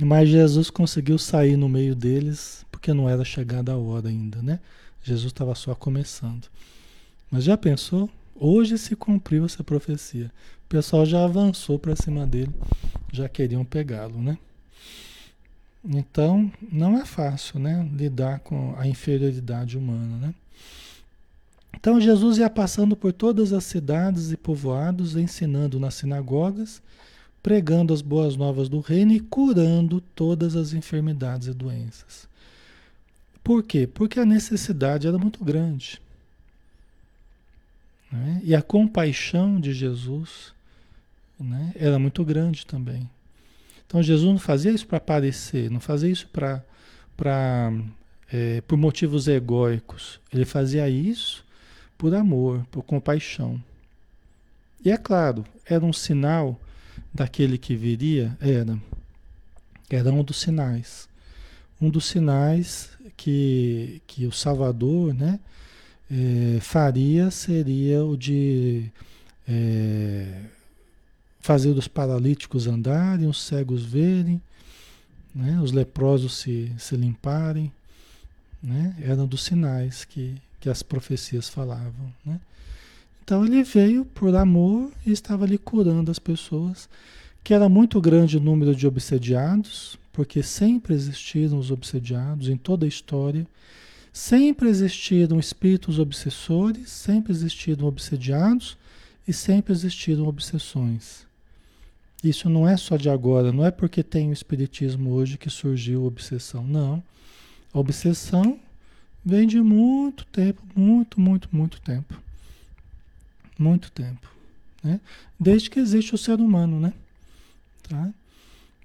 mas Jesus conseguiu sair no meio deles porque não era chegada a hora ainda, né? Jesus estava só começando. Mas já pensou? Hoje se cumpriu essa profecia. O pessoal já avançou para cima dele, já queriam pegá-lo, né? Então, não é fácil, né, lidar com a inferioridade humana, né? Então, Jesus ia passando por todas as cidades e povoados, ensinando nas sinagogas, pregando as boas novas do reino e curando todas as enfermidades e doenças. Por quê? Porque a necessidade era muito grande. Né? E a compaixão de Jesus né, era muito grande também. Então Jesus não fazia isso para aparecer, não fazia isso para é, por motivos egóicos. Ele fazia isso por amor, por compaixão. E é claro, era um sinal daquele que viria, era. Era um dos sinais. Um dos sinais que, que o Salvador né, é, faria seria o de é, fazer os paralíticos andarem, os cegos verem, né, os leprosos se, se limparem. Né, eram dos sinais que, que as profecias falavam. Né? Então ele veio por amor e estava ali curando as pessoas, que era muito grande o número de obsediados, porque sempre existiram os obsediados em toda a história, sempre existiram espíritos obsessores, sempre existiram obsediados e sempre existiram obsessões. Isso não é só de agora, não é porque tem o espiritismo hoje que surgiu obsessão, não. A obsessão vem de muito tempo, muito, muito, muito tempo. Muito tempo. Né? Desde que existe o ser humano, né? Tá?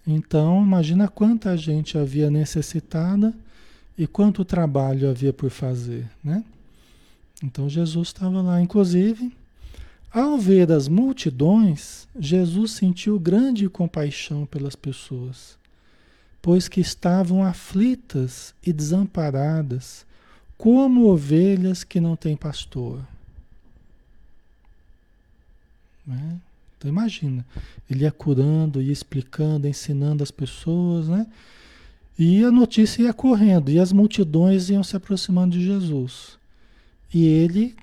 Então, imagina quanta gente havia necessitada e quanto trabalho havia por fazer, né? Então Jesus estava lá, inclusive, ao ver as multidões, Jesus sentiu grande compaixão pelas pessoas, pois que estavam aflitas e desamparadas, como ovelhas que não têm pastor. Né? Então imagina, ele ia curando, ia explicando, ensinando as pessoas, né? E a notícia ia correndo, e as multidões iam se aproximando de Jesus. E ele,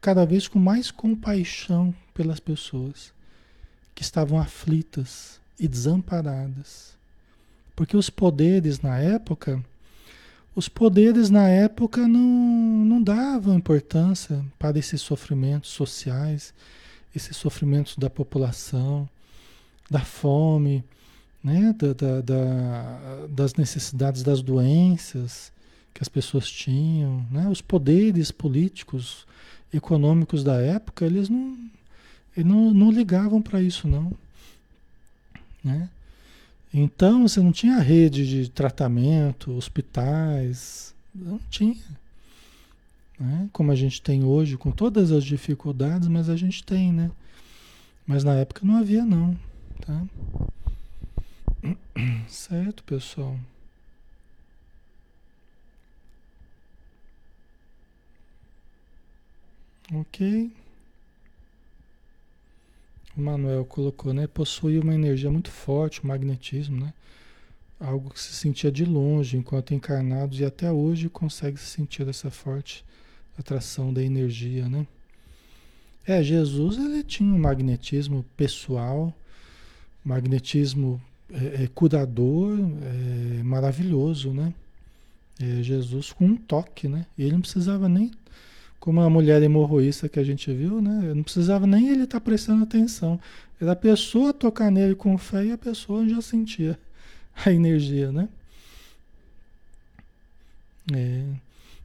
cada vez com mais compaixão pelas pessoas que estavam aflitas e desamparadas. Porque os poderes na época, os poderes na época não, não davam importância para esses sofrimentos sociais esses sofrimentos da população, da fome, né? da, da, da, das necessidades das doenças que as pessoas tinham, né? Os poderes políticos, econômicos da época, eles não, eles não, não ligavam para isso não, né? Então você não tinha rede de tratamento, hospitais, não tinha. Né? Como a gente tem hoje, com todas as dificuldades, mas a gente tem, né? Mas na época não havia não, tá? Certo, pessoal? Ok. Manuel colocou, né? Possui uma energia muito forte, o magnetismo, né? Algo que se sentia de longe enquanto encarnados e até hoje consegue se sentir essa forte atração da energia, né? É, Jesus ele tinha um magnetismo pessoal, magnetismo é, é, curador, é, maravilhoso, né? É, Jesus com um toque, né? Ele não precisava nem como a mulher hemorroísta que a gente viu, né? Não precisava nem ele estar tá prestando atenção. Era a pessoa tocar nele com fé e a pessoa já sentia a energia, né? É.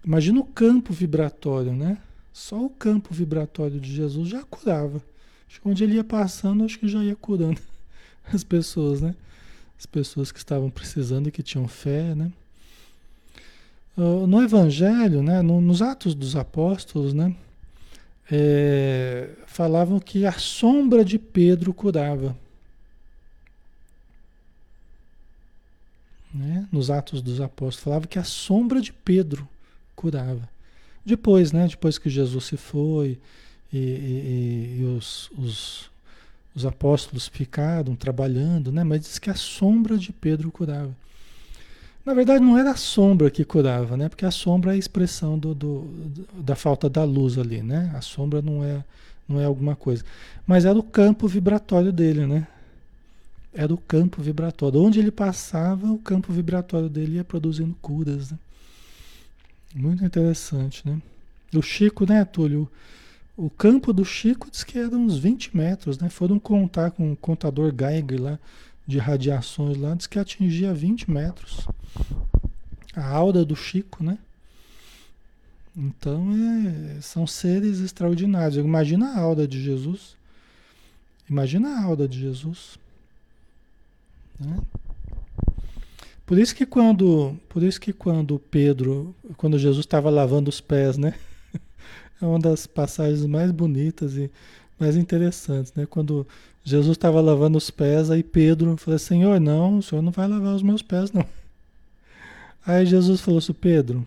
Imagina o campo vibratório, né? Só o campo vibratório de Jesus já curava. Acho que onde ele ia passando, acho que já ia curando as pessoas, né? As pessoas que estavam precisando e que tinham fé, né? Ah, no Evangelho, né, nos Atos dos Apóstolos, né, é, falavam que a sombra de Pedro curava. Né? Nos Atos dos Apóstolos, falava que a sombra de Pedro curava. Depois, né, depois que Jesus se foi e, e, e os, os, os apóstolos ficaram trabalhando, né, mas diz que a sombra de Pedro curava. Na verdade, não era a sombra que curava, né? Porque a sombra é a expressão do, do, da falta da luz ali, né? A sombra não é, não é alguma coisa. Mas era o campo vibratório dele, né? Era o campo vibratório. Onde ele passava, o campo vibratório dele ia produzindo curas. Né? Muito interessante, né? O Chico, né, Túlio? O campo do Chico diz que era uns 20 metros, né? Foram contar com o contador Geiger lá de radiações lá, diz que atingia 20 metros. A aura do Chico, né? Então é, são seres extraordinários. Imagina a aura de Jesus. Imagina a aura de Jesus. Né? Por isso que quando, por isso que quando Pedro, quando Jesus estava lavando os pés, né? É uma das passagens mais bonitas e mais interessantes, né? Quando Jesus estava lavando os pés, aí Pedro falou: Senhor, não, o senhor não vai lavar os meus pés, não. Aí Jesus falou assim: Pedro,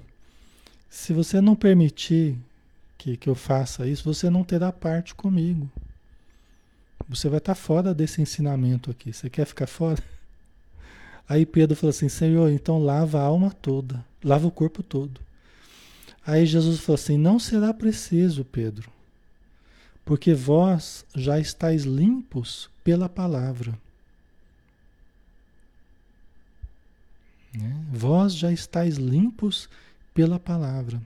se você não permitir que, que eu faça isso, você não terá parte comigo. Você vai estar fora desse ensinamento aqui. Você quer ficar fora? Aí Pedro falou assim: Senhor, então lava a alma toda, lava o corpo todo. Aí Jesus falou assim: Não será preciso, Pedro porque vós já estáis limpos pela palavra. Né? Vós já estáis limpos pela palavra.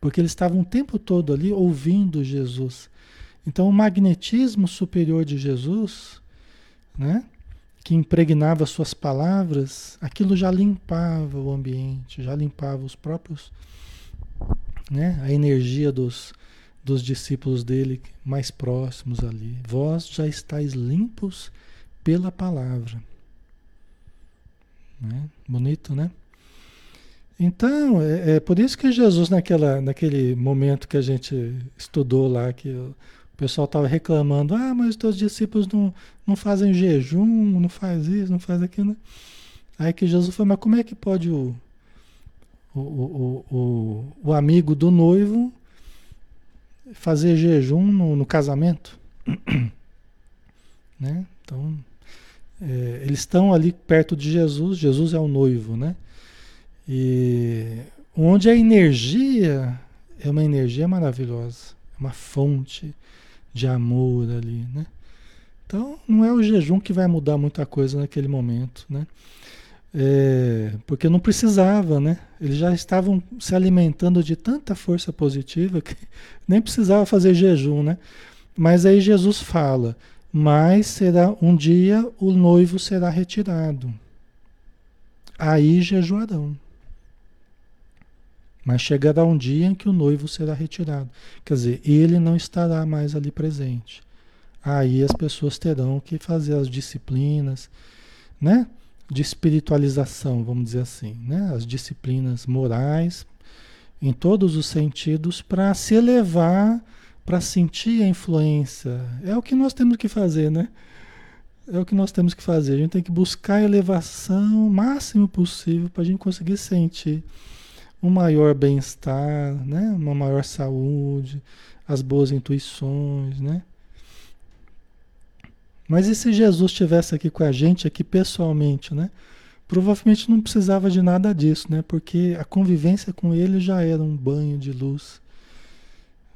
Porque eles estavam o tempo todo ali ouvindo Jesus. Então, o magnetismo superior de Jesus, né, que impregnava suas palavras, aquilo já limpava o ambiente, já limpava os próprios, né, a energia dos, dos discípulos dele mais próximos ali. Vós já estáis limpos pela palavra. Né? Bonito, né? Então, é, é, por isso que Jesus, naquela, naquele momento que a gente estudou lá, que o pessoal estava reclamando, ah, mas os teus discípulos não, não fazem jejum, não faz isso, não faz aquilo. Né? Aí que Jesus falou, mas como é que pode o, o, o, o, o amigo do noivo fazer jejum no, no casamento. né? Então, é, eles estão ali perto de Jesus, Jesus é o noivo, né? E onde a energia é uma energia maravilhosa, é uma fonte de amor ali, né? Então, não é o jejum que vai mudar muita coisa naquele momento, né? É, porque não precisava, né? Eles já estavam se alimentando de tanta força positiva que nem precisava fazer jejum, né? Mas aí Jesus fala: mas será um dia o noivo será retirado. Aí jejuarão. Mas chegará um dia em que o noivo será retirado. Quer dizer, ele não estará mais ali presente. Aí as pessoas terão que fazer as disciplinas, né? De espiritualização, vamos dizer assim, né? As disciplinas morais, em todos os sentidos, para se elevar, para sentir a influência. É o que nós temos que fazer, né? É o que nós temos que fazer. A gente tem que buscar a elevação o máximo possível para a gente conseguir sentir um maior bem-estar, né? uma maior saúde, as boas intuições, né? Mas e se Jesus estivesse aqui com a gente, aqui pessoalmente, né? Provavelmente não precisava de nada disso, né? Porque a convivência com ele já era um banho de luz,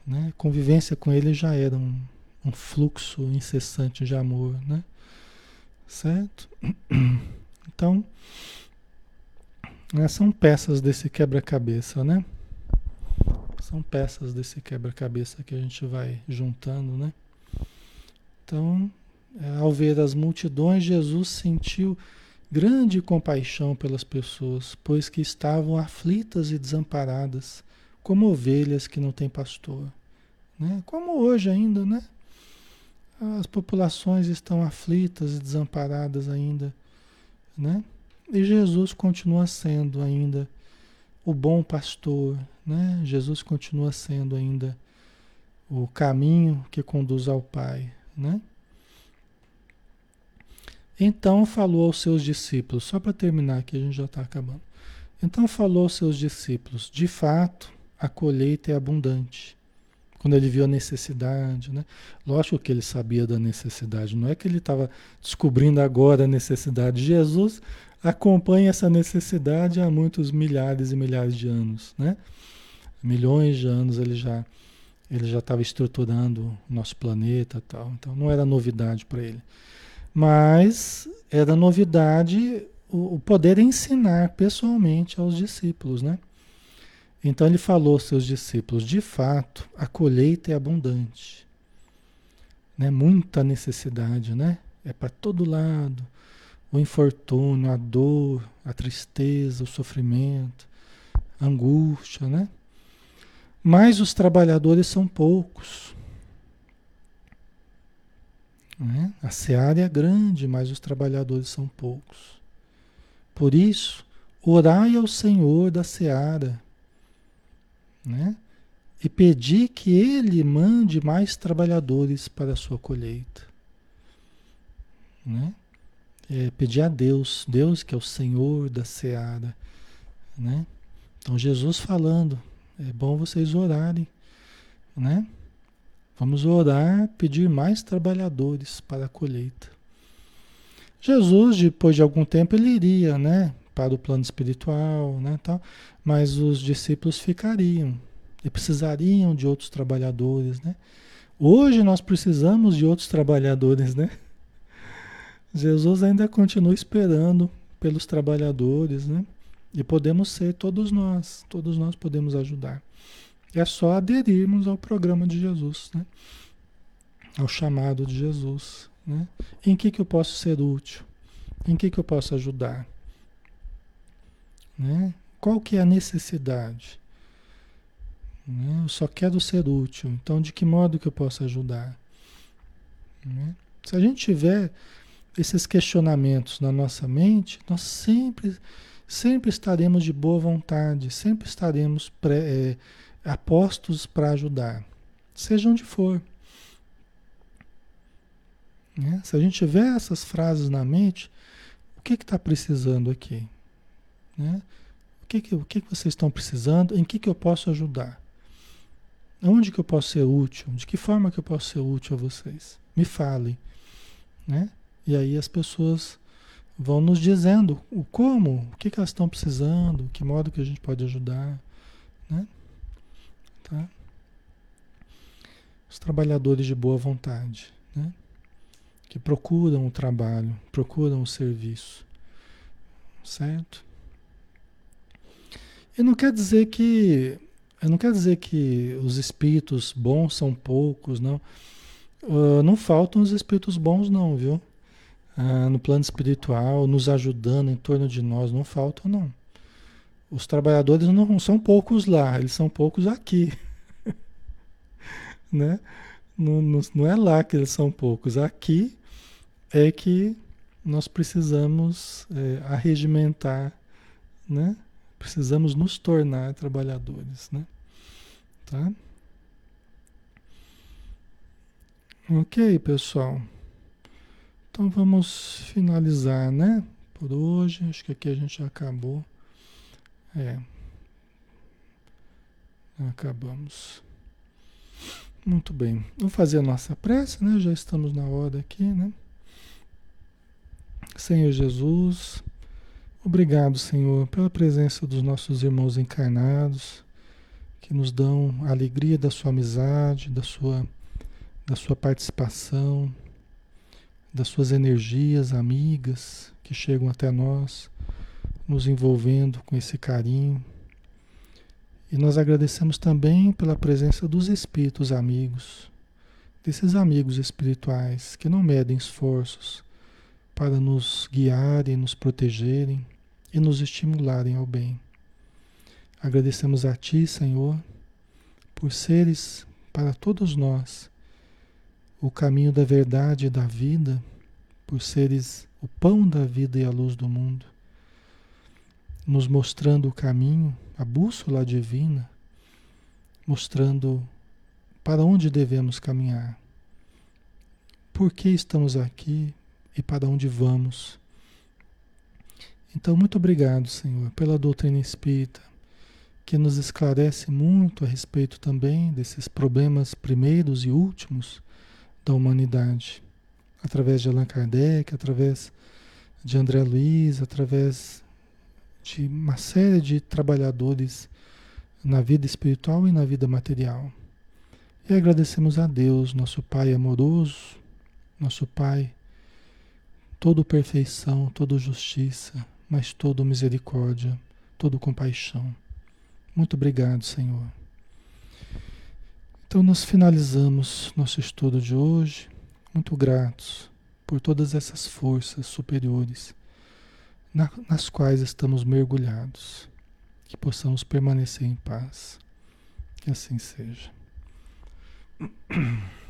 né? A convivência com ele já era um, um fluxo incessante de amor, né? Certo? Então, né, são peças desse quebra-cabeça, né? São peças desse quebra-cabeça que a gente vai juntando, né? Então, ao ver as multidões, Jesus sentiu grande compaixão pelas pessoas, pois que estavam aflitas e desamparadas, como ovelhas que não têm pastor. Né? Como hoje ainda, né? As populações estão aflitas e desamparadas ainda, né? E Jesus continua sendo ainda o bom pastor, né? Jesus continua sendo ainda o caminho que conduz ao Pai, né? Então falou aos seus discípulos, só para terminar aqui, a gente já está acabando. Então falou aos seus discípulos: de fato, a colheita é abundante. Quando ele viu a necessidade, né? Lógico que ele sabia da necessidade, não é que ele estava descobrindo agora a necessidade. Jesus acompanha essa necessidade há muitos milhares e milhares de anos, né? Milhões de anos ele já ele já estava estruturando o nosso planeta, tal. Então não era novidade para ele. Mas era novidade o, o poder ensinar pessoalmente aos discípulos, né? Então ele falou aos seus discípulos: de fato, a colheita é abundante. Né? Muita necessidade, né? É para todo lado. O infortúnio, a dor, a tristeza, o sofrimento, a angústia, né? Mas os trabalhadores são poucos. Né? A seara é grande, mas os trabalhadores são poucos. Por isso, orai ao Senhor da seara né? e pedi que Ele mande mais trabalhadores para a sua colheita. Né? É, pedir a Deus, Deus que é o Senhor da seara. Né? Então Jesus falando, é bom vocês orarem, né? Vamos orar, pedir mais trabalhadores para a colheita. Jesus, depois de algum tempo, ele iria, né, para o plano espiritual, né, tal, mas os discípulos ficariam e precisariam de outros trabalhadores, né? Hoje nós precisamos de outros trabalhadores, né? Jesus ainda continua esperando pelos trabalhadores, né? E podemos ser todos nós, todos nós podemos ajudar. É só aderirmos ao programa de Jesus, né? ao chamado de Jesus. Né? Em que, que eu posso ser útil? Em que, que eu posso ajudar? Né? Qual que é a necessidade? Né? Eu só quero ser útil. Então, de que modo que eu posso ajudar? Né? Se a gente tiver esses questionamentos na nossa mente, nós sempre, sempre estaremos de boa vontade, sempre estaremos pré, é, apostos para ajudar, seja onde for. Né? Se a gente tiver essas frases na mente, o que está precisando aqui? Né? O, que, que, o que, que vocês estão precisando? Em que, que eu posso ajudar? Onde que eu posso ser útil? De que forma que eu posso ser útil a vocês? Me falem. Né? E aí as pessoas vão nos dizendo o como, o que, que elas estão precisando, que modo que a gente pode ajudar. Tá? Os trabalhadores de boa vontade, né? que procuram o trabalho, procuram o serviço, certo? E não quer dizer que não quer dizer que os espíritos bons são poucos, não. Uh, não faltam os espíritos bons, não, viu? Uh, no plano espiritual, nos ajudando em torno de nós, não faltam, não. Os trabalhadores não são poucos lá, eles são poucos aqui. né? Não, não, não é lá que eles são poucos, aqui é que nós precisamos é, arregimentar, né? Precisamos nos tornar trabalhadores, né? Tá? Ok, pessoal. Então vamos finalizar, né? Por hoje, acho que aqui a gente acabou. É. Acabamos. Muito bem. Vamos fazer a nossa prece, né? Já estamos na hora aqui, né? Senhor Jesus, obrigado, Senhor, pela presença dos nossos irmãos encarnados, que nos dão a alegria da sua amizade, da sua, da sua participação, das suas energias amigas que chegam até nós, nos envolvendo com esse carinho. E nós agradecemos também pela presença dos espíritos amigos, desses amigos espirituais que não medem esforços para nos guiarem, nos protegerem e nos estimularem ao bem. Agradecemos a Ti, Senhor, por seres para todos nós o caminho da verdade e da vida, por seres o pão da vida e a luz do mundo, nos mostrando o caminho, a bússola divina, mostrando para onde devemos caminhar, por que estamos aqui, e para onde vamos. Então, muito obrigado, Senhor, pela doutrina espírita, que nos esclarece muito a respeito também desses problemas primeiros e últimos da humanidade, através de Allan Kardec, através de André Luiz, através de uma série de trabalhadores na vida espiritual e na vida material. E agradecemos a Deus, nosso Pai amoroso, nosso Pai todo perfeição, toda justiça, mas todo misericórdia, todo compaixão. Muito obrigado, Senhor. Então nós finalizamos nosso estudo de hoje, muito gratos por todas essas forças superiores na, nas quais estamos mergulhados. Que possamos permanecer em paz. Que assim seja.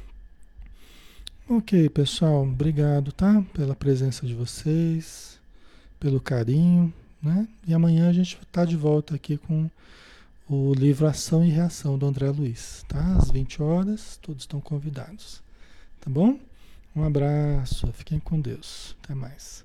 Ok, pessoal, obrigado, tá? Pela presença de vocês, pelo carinho, né? E amanhã a gente está de volta aqui com o livro Ação e Reação do André Luiz, tá? Às 20 horas, todos estão convidados, tá bom? Um abraço, fiquem com Deus, até mais.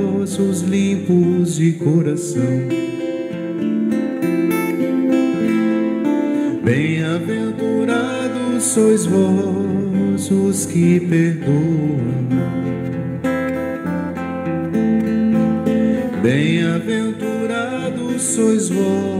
os limpos de coração. Bem-aventurados sois vós os que perdoam. Bem-aventurados sois vós